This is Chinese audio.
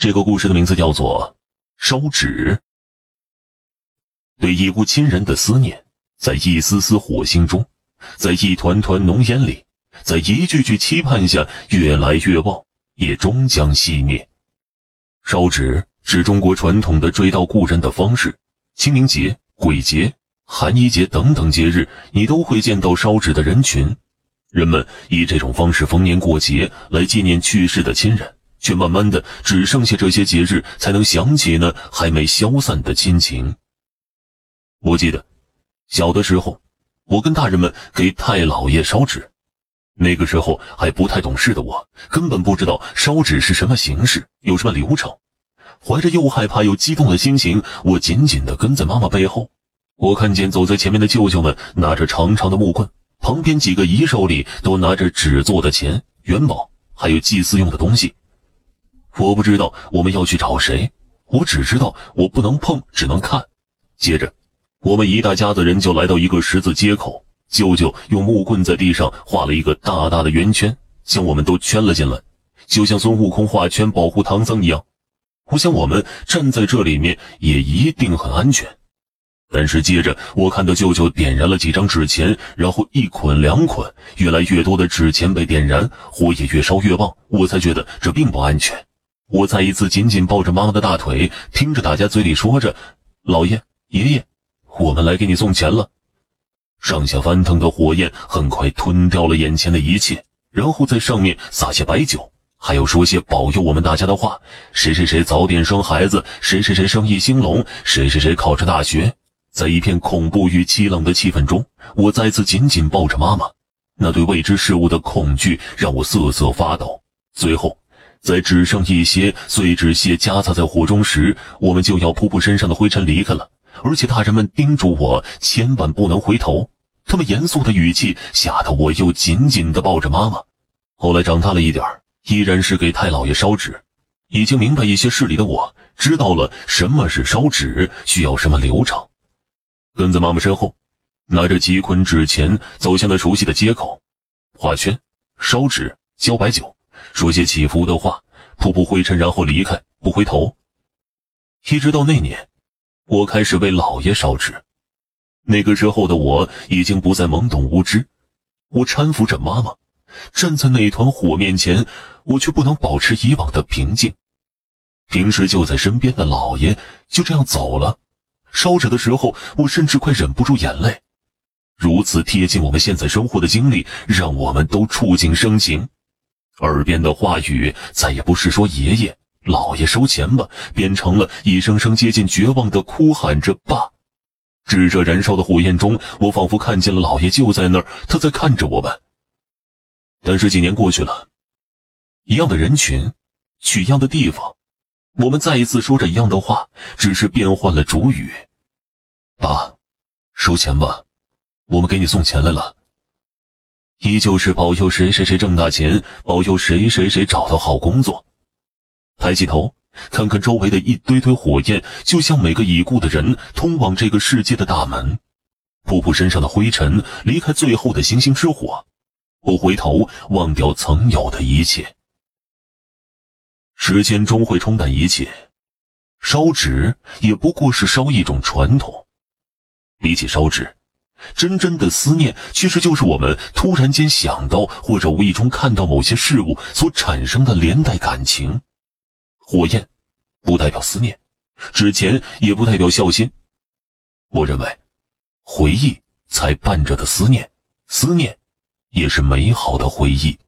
这个故事的名字叫做《烧纸》。对已故亲人的思念，在一丝丝火星中，在一团团浓烟里，在一句句期盼下，越来越旺，也终将熄灭。烧纸是中国传统的追悼故人的方式。清明节、鬼节、寒衣节等等节日，你都会见到烧纸的人群。人们以这种方式逢年过节来纪念去世的亲人，却慢慢的只剩下这些节日才能想起那还没消散的亲情。我记得小的时候，我跟大人们给太老爷烧纸，那个时候还不太懂事的我，根本不知道烧纸是什么形式，有什么流程。怀着又害怕又激动的心情，我紧紧的跟在妈妈背后。我看见走在前面的舅舅们拿着长长的木棍。旁边几个姨手里都拿着纸做的钱、元宝，还有祭祀用的东西。我不知道我们要去找谁，我只知道我不能碰，只能看。接着，我们一大家子人就来到一个十字街口，舅舅用木棍在地上画了一个大大的圆圈，将我们都圈了进来，就像孙悟空画圈保护唐僧一样。我想我们站在这里面也一定很安全。但是接着，我看到舅舅点燃了几张纸钱，然后一捆两捆，越来越多的纸钱被点燃，火也越烧越旺。我才觉得这并不安全。我再一次紧紧抱着妈妈的大腿，听着大家嘴里说着：“老爷爷爷，我们来给你送钱了。”上下翻腾的火焰很快吞掉了眼前的一切，然后在上面撒些白酒，还有说些保佑我们大家的话：“谁谁谁早点生孩子，谁谁谁生意兴隆，谁谁谁考上大学。”在一片恐怖与凄冷的气氛中，我再次紧紧抱着妈妈。那对未知事物的恐惧让我瑟瑟发抖。最后，在只剩一些碎纸屑夹杂在火中时，我们就要扑扑身上的灰尘离开了。而且大人们叮嘱我千万不能回头。他们严肃的语气吓得我又紧紧地抱着妈妈。后来长大了一点依然是给太老爷烧纸。已经明白一些事理的我，知道了什么是烧纸，需要什么流程。跟在妈妈身后，拿着几捆纸钱，走向了熟悉的街口，画圈、烧纸、浇白酒，说些祈福的话，扑扑灰尘，然后离开，不回头。一直到那年，我开始为老爷烧纸。那个时候的我已经不再懵懂无知，我搀扶着妈妈，站在那团火面前，我却不能保持以往的平静。平时就在身边的老爷就这样走了。烧纸的时候，我甚至快忍不住眼泪。如此贴近我们现在生活的经历，让我们都触景生情。耳边的话语再也不是说“爷爷、姥爷收钱吧”，变成了一声声接近绝望的哭喊着“爸”。炙热燃烧的火焰中，我仿佛看见了姥爷就在那儿，他在看着我们。但是几年过去了，一样的人群，去一样的地方。我们再一次说着一样的话，只是变换了主语。爸，收钱吧，我们给你送钱来了。依旧是保佑谁谁谁挣大钱，保佑谁谁谁找到好工作。抬起头，看看周围的一堆堆火焰，就像每个已故的人通往这个世界的大门。扑扑身上的灰尘，离开最后的星星之火，不回头，忘掉曾有的一切。时间终会冲淡一切，烧纸也不过是烧一种传统。比起烧纸，真正的思念其实就是我们突然间想到或者无意中看到某些事物所产生的连带感情。火焰不代表思念，纸钱也不代表孝心。我认为，回忆才伴着的思念，思念也是美好的回忆。